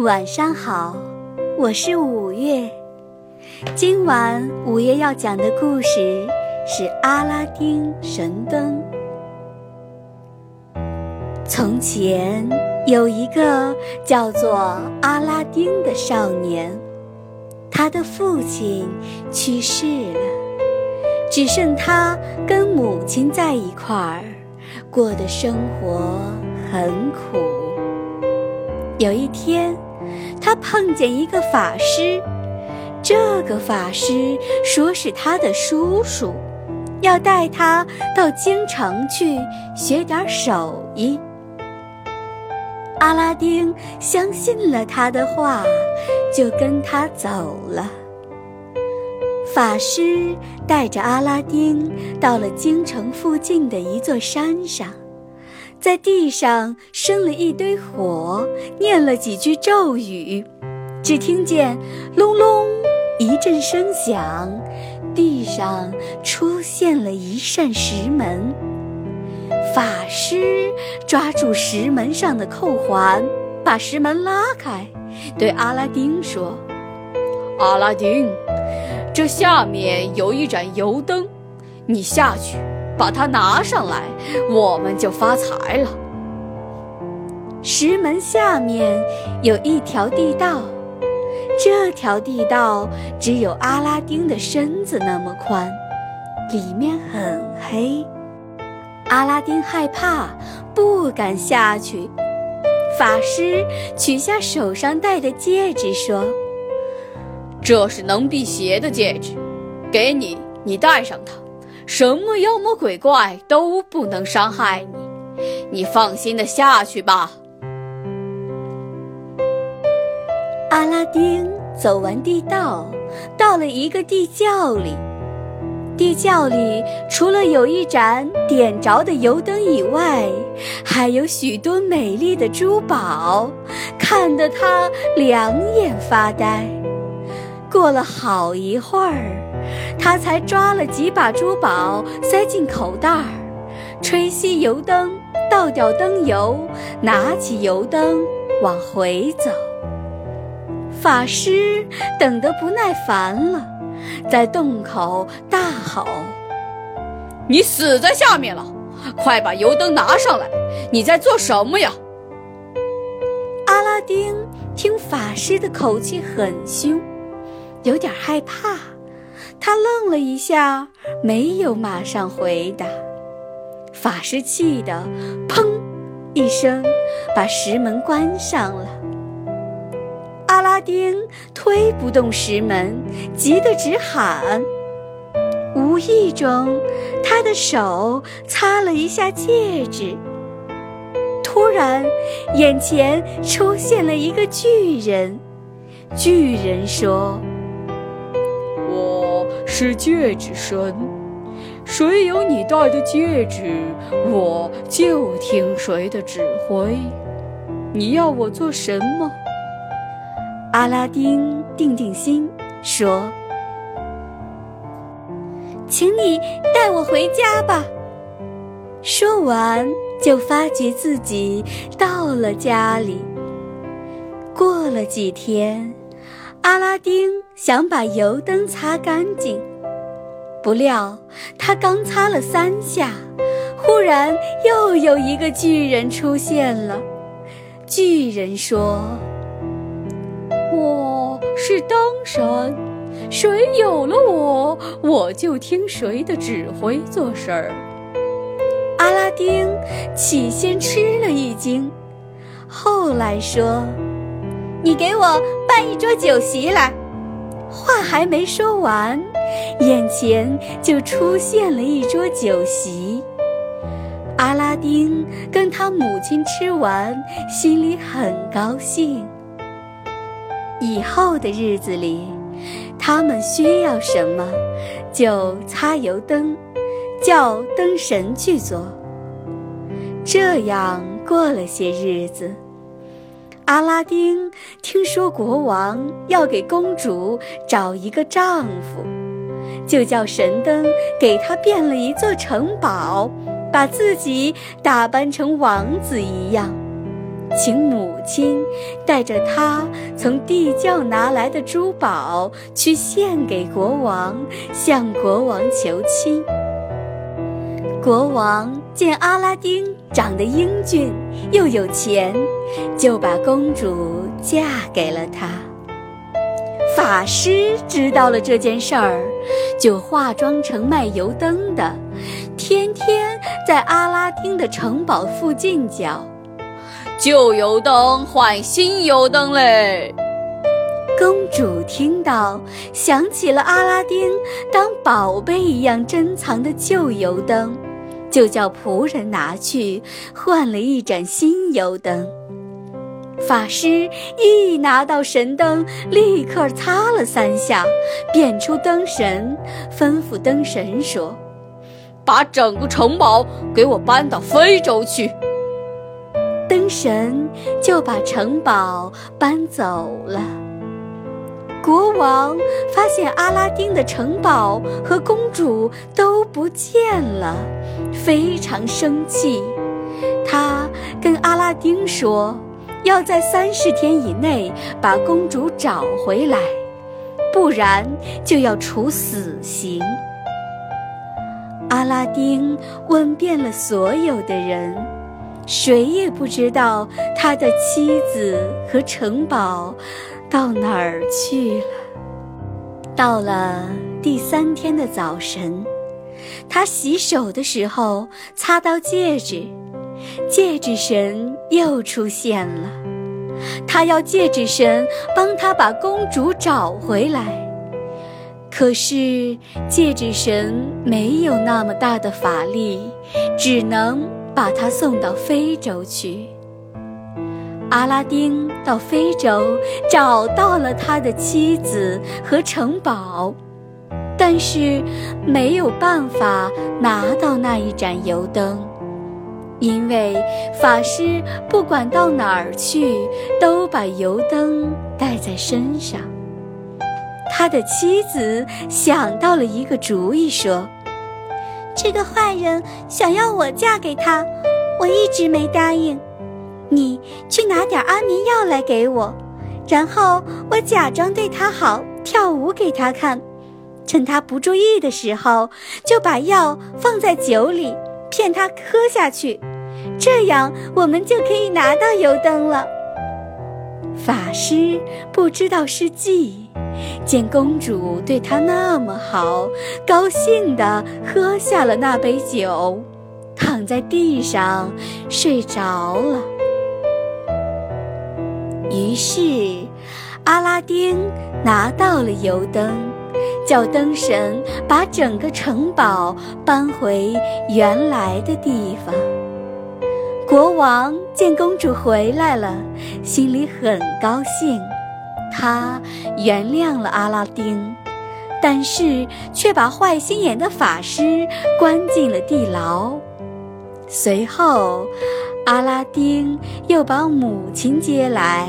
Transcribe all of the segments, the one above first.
晚上好，我是五月。今晚五月要讲的故事是《阿拉丁神灯》。从前有一个叫做阿拉丁的少年，他的父亲去世了，只剩他跟母亲在一块儿，过的生活很苦。有一天。他碰见一个法师，这个法师说是他的叔叔，要带他到京城去学点手艺。阿拉丁相信了他的话，就跟他走了。法师带着阿拉丁到了京城附近的一座山上。在地上生了一堆火，念了几句咒语，只听见“隆隆”一阵声响，地上出现了一扇石门。法师抓住石门上的扣环，把石门拉开，对阿拉丁说：“阿拉丁，这下面有一盏油灯，你下去。”把它拿上来，我们就发财了。石门下面有一条地道，这条地道只有阿拉丁的身子那么宽，里面很黑。阿拉丁害怕，不敢下去。法师取下手上戴的戒指，说：“这是能辟邪的戒指，给你，你戴上它。”什么妖魔鬼怪都不能伤害你，你放心的下去吧。阿拉丁走完地道，到了一个地窖里。地窖里除了有一盏点着的油灯以外，还有许多美丽的珠宝，看得他两眼发呆。过了好一会儿。他才抓了几把珠宝塞进口袋儿，吹熄油灯，倒掉灯油，拿起油灯往回走。法师等得不耐烦了，在洞口大吼：“你死在下面了！快把油灯拿上来！你在做什么呀？”阿拉丁听法师的口气很凶，有点害怕。他愣了一下，没有马上回答。法师气得“砰”一声，把石门关上了。阿拉丁推不动石门，急得直喊。无意中，他的手擦了一下戒指。突然，眼前出现了一个巨人。巨人说。是戒指神，谁有你戴的戒指，我就听谁的指挥。你要我做什么？阿拉丁定定心说：“请你带我回家吧。”说完，就发觉自己到了家里。过了几天。阿拉丁想把油灯擦干净，不料他刚擦了三下，忽然又有一个巨人出现了。巨人说：“我是灯神，谁有了我，我就听谁的指挥做事儿。”阿拉丁起先吃了一惊，后来说。你给我办一桌酒席来。话还没说完，眼前就出现了一桌酒席。阿拉丁跟他母亲吃完，心里很高兴。以后的日子里，他们需要什么，就擦油灯，叫灯神去做。这样过了些日子。阿拉丁听说国王要给公主找一个丈夫，就叫神灯给他变了一座城堡，把自己打扮成王子一样。请母亲带着他从地窖拿来的珠宝去献给国王，向国王求亲。国王见阿拉丁长得英俊又有钱，就把公主嫁给了他。法师知道了这件事儿，就化妆成卖油灯的，天天在阿拉丁的城堡附近叫：“旧油灯换新油灯嘞！”公主听到，想起了阿拉丁当宝贝一样珍藏的旧油灯。就叫仆人拿去换了一盏新油灯。法师一拿到神灯，立刻擦了三下，变出灯神，吩咐灯神说：“把整个城堡给我搬到非洲去。”灯神就把城堡搬走了。国王发现阿拉丁的城堡和公主都不见了，非常生气。他跟阿拉丁说，要在三十天以内把公主找回来，不然就要处死刑。阿拉丁问遍了所有的人，谁也不知道他的妻子和城堡。到哪儿去了？到了第三天的早晨，他洗手的时候擦到戒指，戒指神又出现了。他要戒指神帮他把公主找回来，可是戒指神没有那么大的法力，只能把他送到非洲去。阿拉丁到非洲找到了他的妻子和城堡，但是没有办法拿到那一盏油灯，因为法师不管到哪儿去都把油灯带在身上。他的妻子想到了一个主意，说：“这个坏人想要我嫁给他，我一直没答应。”你去拿点安眠药来给我，然后我假装对他好，跳舞给他看，趁他不注意的时候，就把药放在酒里，骗他喝下去，这样我们就可以拿到油灯了。法师不知道是计，见公主对他那么好，高兴地喝下了那杯酒，躺在地上睡着了。于是，阿拉丁拿到了油灯，叫灯神把整个城堡搬回原来的地方。国王见公主回来了，心里很高兴，他原谅了阿拉丁，但是却把坏心眼的法师关进了地牢。随后，阿拉丁又把母亲接来，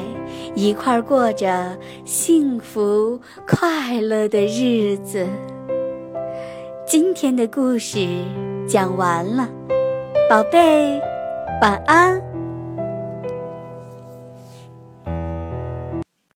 一块儿过着幸福快乐的日子。今天的故事讲完了，宝贝，晚安。